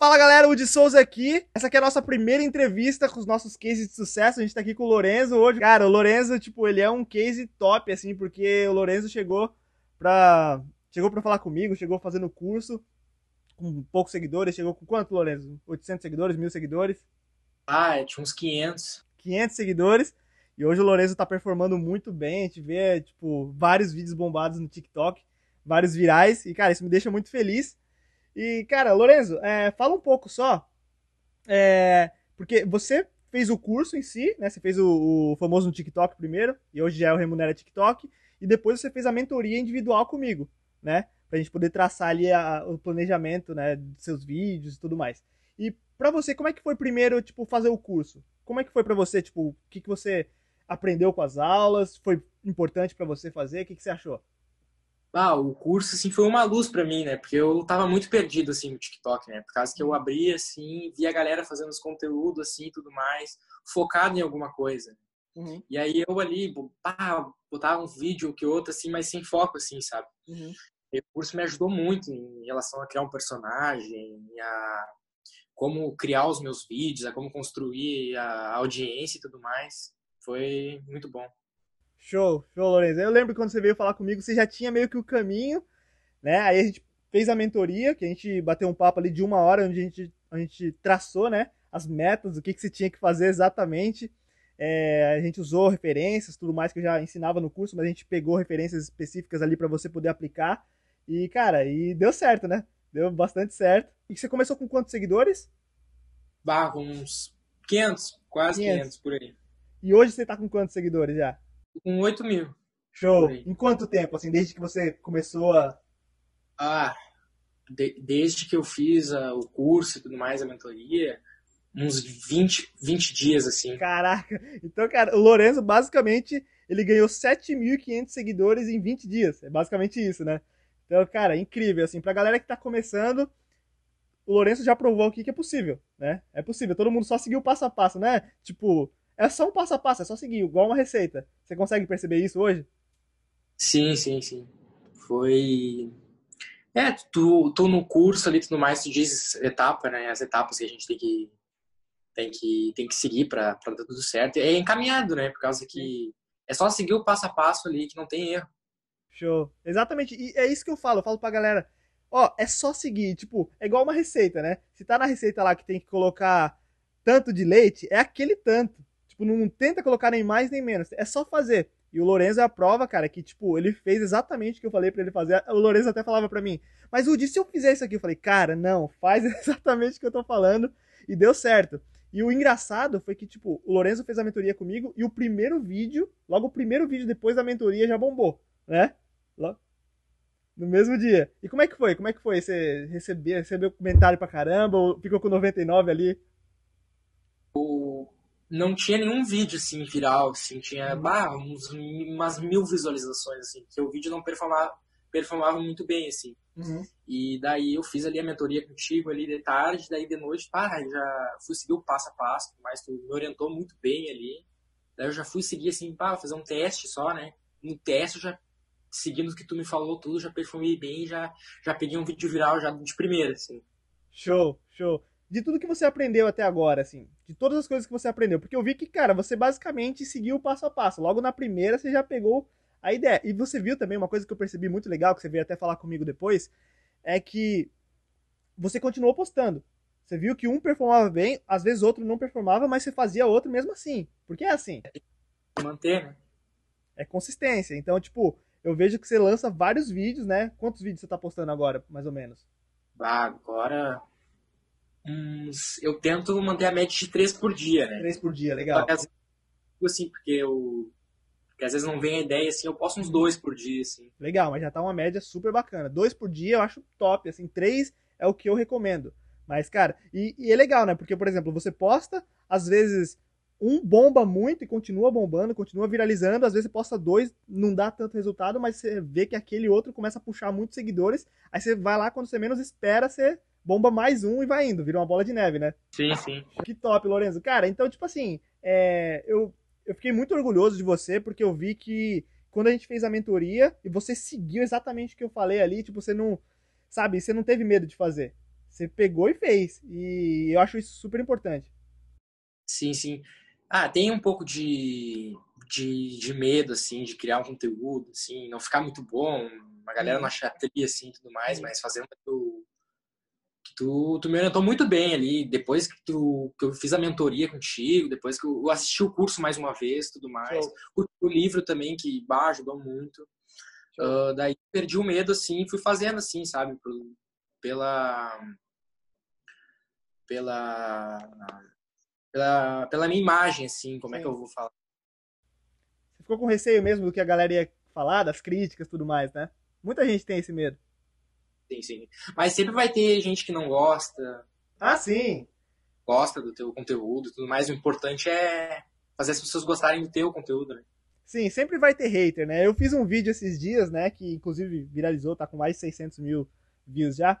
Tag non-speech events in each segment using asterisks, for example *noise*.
Fala galera, o de Souza aqui. Essa aqui é a nossa primeira entrevista com os nossos cases de sucesso. A gente tá aqui com o Lorenzo hoje. Cara, o Lorenzo, tipo, ele é um case top, assim, porque o Lorenzo chegou pra. Chegou pra falar comigo, chegou fazendo curso com poucos seguidores. Chegou com quanto, Lorenzo? 800 seguidores, mil seguidores? Ah, tinha uns 500. 500 seguidores. E hoje o Lorenzo tá performando muito bem. A gente vê, tipo, vários vídeos bombados no TikTok, vários virais. E, cara, isso me deixa muito feliz. E, cara, Lorenzo, é, fala um pouco só. É, porque você fez o curso em si, né? Você fez o, o, famoso no TikTok primeiro, e hoje já é o Remunera TikTok, e depois você fez a mentoria individual comigo, né? Pra gente poder traçar ali a, o planejamento, né, dos seus vídeos e tudo mais. E para você, como é que foi primeiro, tipo, fazer o curso? Como é que foi para você, tipo, o que, que você aprendeu com as aulas? Foi importante para você fazer? O que, que você achou? Ah, o curso, assim, foi uma luz para mim, né? Porque eu tava muito perdido, assim, no TikTok, né? Por causa que eu abria, assim, via a galera fazendo os conteúdos, assim, tudo mais, focado em alguma coisa. Uhum. E aí eu ali, pá, botava um vídeo que outro, assim, mas sem foco, assim, sabe? Uhum. E o curso me ajudou muito em relação a criar um personagem, a como criar os meus vídeos, a como construir a audiência e tudo mais. Foi muito bom. Show, show, Lourenço. Eu lembro que quando você veio falar comigo, você já tinha meio que o caminho, né? Aí a gente fez a mentoria, que a gente bateu um papo ali de uma hora, onde a gente, a gente traçou, né? As metas, o que, que você tinha que fazer exatamente. É, a gente usou referências, tudo mais que eu já ensinava no curso, mas a gente pegou referências específicas ali para você poder aplicar. E, cara, e deu certo, né? Deu bastante certo. E você começou com quantos seguidores? Bah, uns 500, quase 500. 500 por aí. E hoje você tá com quantos seguidores já? Com 8 mil. Show. Em quanto tempo, assim, desde que você começou a. Ah, de, desde que eu fiz a, o curso e tudo mais, a mentoria, uns 20, 20 dias, assim. Caraca! Então, cara, o Lorenzo, basicamente, ele ganhou 7.500 seguidores em 20 dias. É basicamente isso, né? Então, cara, incrível, assim, pra galera que tá começando, o Lourenço já provou aqui que é possível, né? É possível, todo mundo só seguiu o passo a passo, né? Tipo, é só um passo a passo, é só seguir, igual uma receita. Você consegue perceber isso hoje? Sim, sim, sim. Foi. É, tu, tu no curso ali tudo mais, tu diz etapa, né? As etapas que a gente tem que tem que, tem que seguir para dar tudo certo. É encaminhado, né? Por causa que é só seguir o passo a passo ali que não tem erro. Show. Exatamente. E é isso que eu falo. Eu falo pra galera. Ó, é só seguir. Tipo, é igual uma receita, né? Se tá na receita lá que tem que colocar tanto de leite, é aquele tanto. Tipo, não tenta colocar nem mais nem menos. É só fazer. E o Lorenzo é a prova, cara, que, tipo, ele fez exatamente o que eu falei para ele fazer. O Lorenzo até falava para mim, mas Udi, se eu fizer isso aqui? Eu falei, cara, não, faz *laughs* exatamente o que eu tô falando. E deu certo. E o engraçado foi que, tipo, o Lorenzo fez a mentoria comigo e o primeiro vídeo, logo o primeiro vídeo depois da mentoria já bombou, né? No mesmo dia. E como é que foi? Como é que foi? Você recebeu, recebeu comentário pra caramba ou ficou com 99 ali? Não tinha nenhum vídeo assim viral, assim, tinha uhum. bah, uns, umas mil visualizações, assim, que o vídeo não performava, performava muito bem, assim. Uhum. E daí eu fiz ali a mentoria contigo ali de tarde, daí de noite, pá, já fui seguir o passo a passo, mas tu me orientou muito bem ali. Daí eu já fui seguir assim, pá, fazer um teste só, né? No teste eu já seguindo o que tu me falou tudo, já performei bem, já já peguei um vídeo viral já de primeira, assim. Show, show de tudo que você aprendeu até agora, assim, de todas as coisas que você aprendeu, porque eu vi que, cara, você basicamente seguiu o passo a passo. Logo na primeira você já pegou a ideia. E você viu também uma coisa que eu percebi muito legal, que você veio até falar comigo depois, é que você continuou postando. Você viu que um performava bem, às vezes outro não performava, mas você fazia outro mesmo assim. Porque é assim. Manter, né? É consistência. Então, tipo, eu vejo que você lança vários vídeos, né? Quantos vídeos você tá postando agora, mais ou menos? Ah, agora uns. Eu tento manter a média de três por dia, né? Três por dia, legal. Vezes, assim, porque eu. Porque às vezes não vem a ideia, assim, eu posto uns dois por dia, assim. Legal, mas já tá uma média super bacana. Dois por dia eu acho top, assim, três é o que eu recomendo. Mas, cara, e, e é legal, né? Porque, por exemplo, você posta, às vezes um bomba muito e continua bombando, continua viralizando. Às vezes você posta dois, não dá tanto resultado, mas você vê que aquele outro começa a puxar muitos seguidores. Aí você vai lá, quando você menos espera, você bomba mais um e vai indo, vira uma bola de neve, né? Sim, sim. Que top, Lorenzo. Cara, então, tipo assim, é, eu, eu fiquei muito orgulhoso de você, porque eu vi que quando a gente fez a mentoria e você seguiu exatamente o que eu falei ali, tipo, você não, sabe, você não teve medo de fazer. Você pegou e fez. E eu acho isso super importante. Sim, sim. Ah, tem um pouco de, de, de medo, assim, de criar um conteúdo, assim, não ficar muito bom, a galera não achar tri, assim, tudo mais, mas fazendo que tu, tu, me orientou muito bem ali, depois que, tu, que eu fiz a mentoria contigo, depois que eu assisti o curso mais uma vez, tudo mais, o, o, livro também, que bah, ajudou muito, uh, daí perdi o medo, assim, fui fazendo, assim, sabe, pela... pela pela, pela minha imagem, assim, como Sim. é que eu vou falar. Você ficou com receio mesmo do que a galera ia falar, das críticas e tudo mais, né? Muita gente tem esse medo. Sim, sim. Mas sempre vai ter gente que não gosta. Ah, sim. Gosta do teu conteúdo e tudo mais. O importante é fazer as pessoas gostarem do teu conteúdo, né? Sim, sempre vai ter hater, né? Eu fiz um vídeo esses dias, né? Que inclusive viralizou, tá com mais de 600 mil views já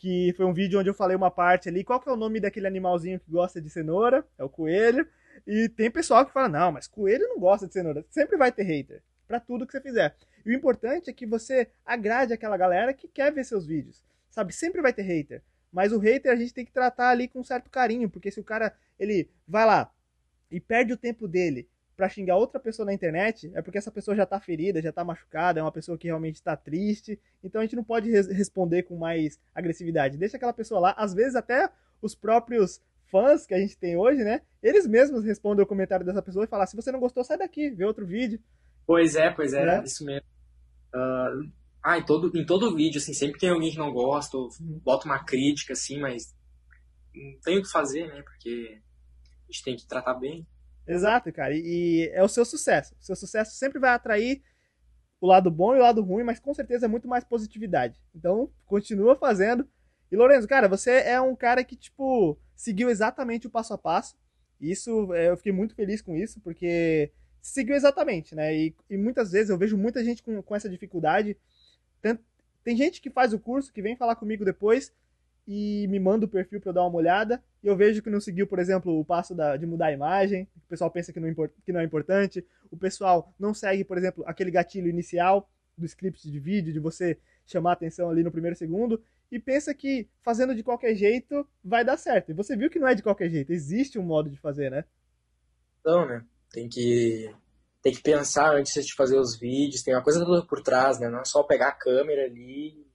que foi um vídeo onde eu falei uma parte ali, qual que é o nome daquele animalzinho que gosta de cenoura? É o coelho. E tem pessoal que fala, não, mas coelho não gosta de cenoura. Sempre vai ter hater, para tudo que você fizer. E o importante é que você agrade aquela galera que quer ver seus vídeos. Sabe, sempre vai ter hater. Mas o hater a gente tem que tratar ali com certo carinho, porque se o cara, ele vai lá e perde o tempo dele para xingar outra pessoa na internet, é porque essa pessoa já tá ferida, já tá machucada, é uma pessoa que realmente tá triste. Então a gente não pode res responder com mais agressividade. Deixa aquela pessoa lá, às vezes até os próprios fãs que a gente tem hoje, né? Eles mesmos respondem o comentário dessa pessoa e falam: se você não gostou, sai daqui, vê outro vídeo. Pois é, pois é, né? isso mesmo. Uh, ah, em todo, em todo vídeo, assim, sempre tem alguém que não gosta, ou uhum. bota uma crítica, assim, mas não tem o que fazer, né? Porque a gente tem que tratar bem. Exato, cara. E, é o seu sucesso. O seu sucesso sempre vai atrair o lado bom e o lado ruim, mas com certeza é muito mais positividade. Então, continua fazendo. E Lorenzo, cara, você é um cara que, tipo, seguiu exatamente o passo a passo. Isso, é, eu fiquei muito feliz com isso, porque seguiu exatamente, né? E, e muitas vezes eu vejo muita gente com, com essa dificuldade. Tem, gente que faz o curso, que vem falar comigo depois, e me manda o perfil para eu dar uma olhada. E eu vejo que não seguiu, por exemplo, o passo da, de mudar a imagem. O pessoal pensa que não, que não é importante. O pessoal não segue, por exemplo, aquele gatilho inicial do script de vídeo, de você chamar atenção ali no primeiro segundo. E pensa que fazendo de qualquer jeito vai dar certo. E você viu que não é de qualquer jeito. Existe um modo de fazer, né? Então, né? Tem que tem que pensar antes de fazer os vídeos, tem uma coisa toda por trás, né? Não é só pegar a câmera ali,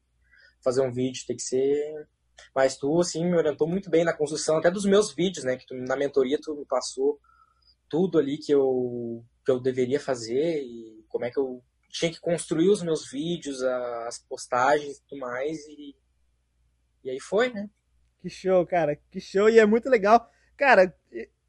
fazer um vídeo, tem que ser mas tu, assim, me orientou muito bem na construção até dos meus vídeos, né? Que tu, na mentoria tu me passou tudo ali que eu, que eu deveria fazer e como é que eu tinha que construir os meus vídeos, as postagens e tudo mais. E, e aí foi, né? Que show, cara. Que show. E é muito legal. Cara,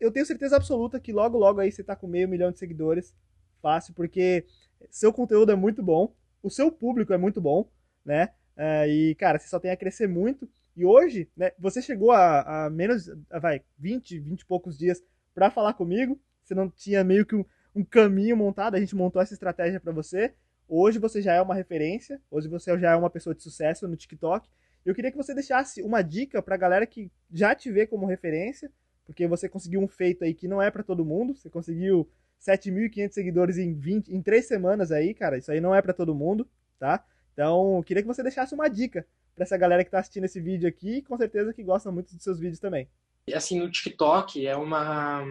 eu tenho certeza absoluta que logo, logo aí você tá com meio milhão de seguidores. Fácil, porque seu conteúdo é muito bom. O seu público é muito bom, né? Uh, e, cara, você só tem a crescer muito. E hoje, né, você chegou a, a menos, a, vai, 20, 20 e poucos dias para falar comigo. Você não tinha meio que um, um caminho montado, a gente montou essa estratégia para você. Hoje você já é uma referência, hoje você já é uma pessoa de sucesso no TikTok. Eu queria que você deixasse uma dica para a galera que já te vê como referência, porque você conseguiu um feito aí que não é para todo mundo. Você conseguiu 7.500 seguidores em 20, em 3 semanas aí, cara. Isso aí não é para todo mundo, tá? Então, queria que você deixasse uma dica para essa galera que está assistindo esse vídeo aqui, com certeza que gosta muito dos seus vídeos também. Assim, no TikTok é uma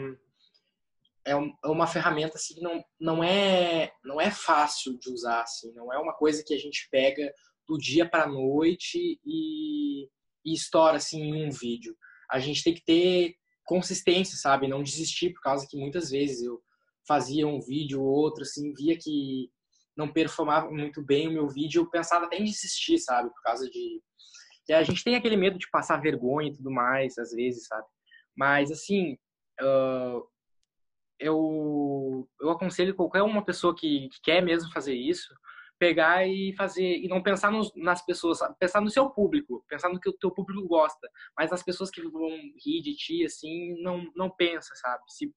é, é uma ferramenta assim não não é não é fácil de usar assim, não é uma coisa que a gente pega do dia para a noite e, e estoura assim em um vídeo. A gente tem que ter consistência, sabe? Não desistir por causa que muitas vezes eu fazia um vídeo ou outro assim, via que não performava muito bem o meu vídeo, eu pensava até em desistir, sabe? Por causa de. E a gente tem aquele medo de passar vergonha e tudo mais, às vezes, sabe? Mas, assim, uh, eu, eu aconselho qualquer uma pessoa que, que, quer mesmo fazer isso, pegar e fazer, e não pensar nos, nas pessoas, pensar no seu público, pensar no que o teu público gosta, mas nas pessoas que vão rir de ti, assim, não, não pensa, sabe? Se,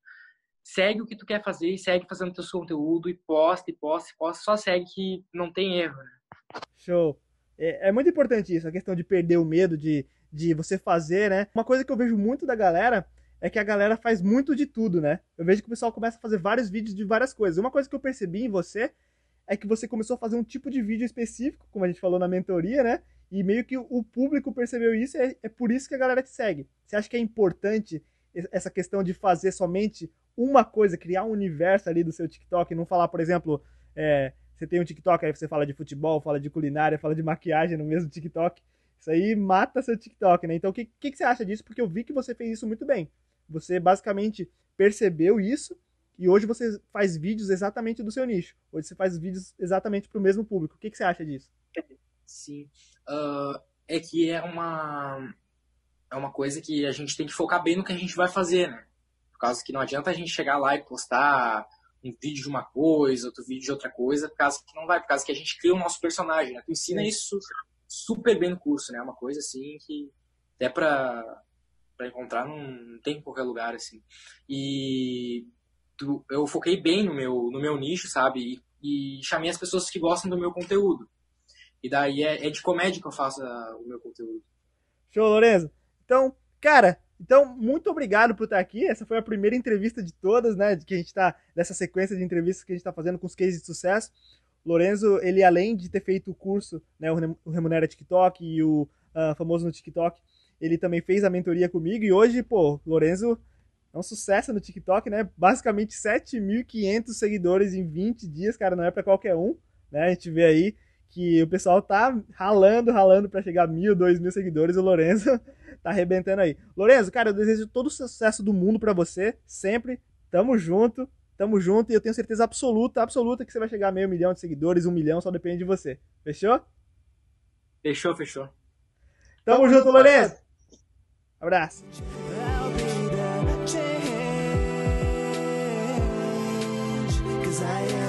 segue o que tu quer fazer e segue fazendo teu conteúdo e posta, e posta, e posta, só segue que não tem erro, né? Show. É, é, muito importante isso, a questão de perder o medo de, de você fazer, né? Uma coisa que eu vejo muito da galera é que a galera faz muito de tudo, né? Eu vejo que o pessoal começa a fazer vários vídeos de várias coisas. Uma coisa que eu percebi em você é que você começou a fazer um tipo de vídeo específico, como a gente falou na mentoria, né? E meio que o público percebeu isso e é, é por isso que a galera te segue. Você acha que é importante essa questão de fazer somente uma coisa, criar um universo ali do seu TikTok, não falar, por exemplo, é, você tem um TikTok, aí você fala de futebol, fala de culinária, fala de maquiagem no mesmo TikTok. Isso aí mata seu TikTok, né? Então, o que, que, que você acha disso? Porque eu vi que você fez isso muito bem. Você basicamente percebeu isso e hoje você faz vídeos exatamente do seu nicho. Hoje você faz vídeos exatamente para o mesmo público. O que, que você acha disso? Sim. Uh, é que é uma, é uma coisa que a gente tem que focar bem no que a gente vai fazer, né? Por causa que não adianta a gente chegar lá e postar um vídeo de uma coisa, outro vídeo de outra coisa, por causa que não vai, por causa que a gente cria o nosso personagem, né? Tu ensina isso super bem no curso, né? É uma coisa assim que até pra, pra encontrar não tem em qualquer lugar, assim. E tu, eu foquei bem no meu, no meu nicho, sabe? E, e, chamei as pessoas que gostam do meu conteúdo. E daí é, é de comédia que eu faço a, o meu conteúdo. Show, Lorenzo. Então, cara, então, muito obrigado por estar aqui. Essa foi a primeira entrevista de todas, né? Que a gente tá nessa sequência de entrevistas que a gente está fazendo com os cases de sucesso. Lorenzo, ele além de ter feito o curso, né, o Remunera TikTok e o uh, famoso no TikTok, ele também fez a mentoria comigo e hoje, pô, Lorenzo é um sucesso no TikTok, né? Basicamente 7.500 seguidores em 20 dias, cara, não é para qualquer um, né? A gente vê aí que o pessoal tá ralando, ralando para chegar a mil, dois mil seguidores. O Lorenzo *laughs* tá arrebentando aí. Lorenzo, cara, eu desejo todo o sucesso do mundo para você, sempre. Tamo junto, tamo junto e eu tenho certeza absoluta, absoluta que você vai chegar a meio milhão de seguidores, um milhão, só depende de você. Fechou? Fechou, fechou. Tamo, tamo junto, Lorenzo. Abraço. desire.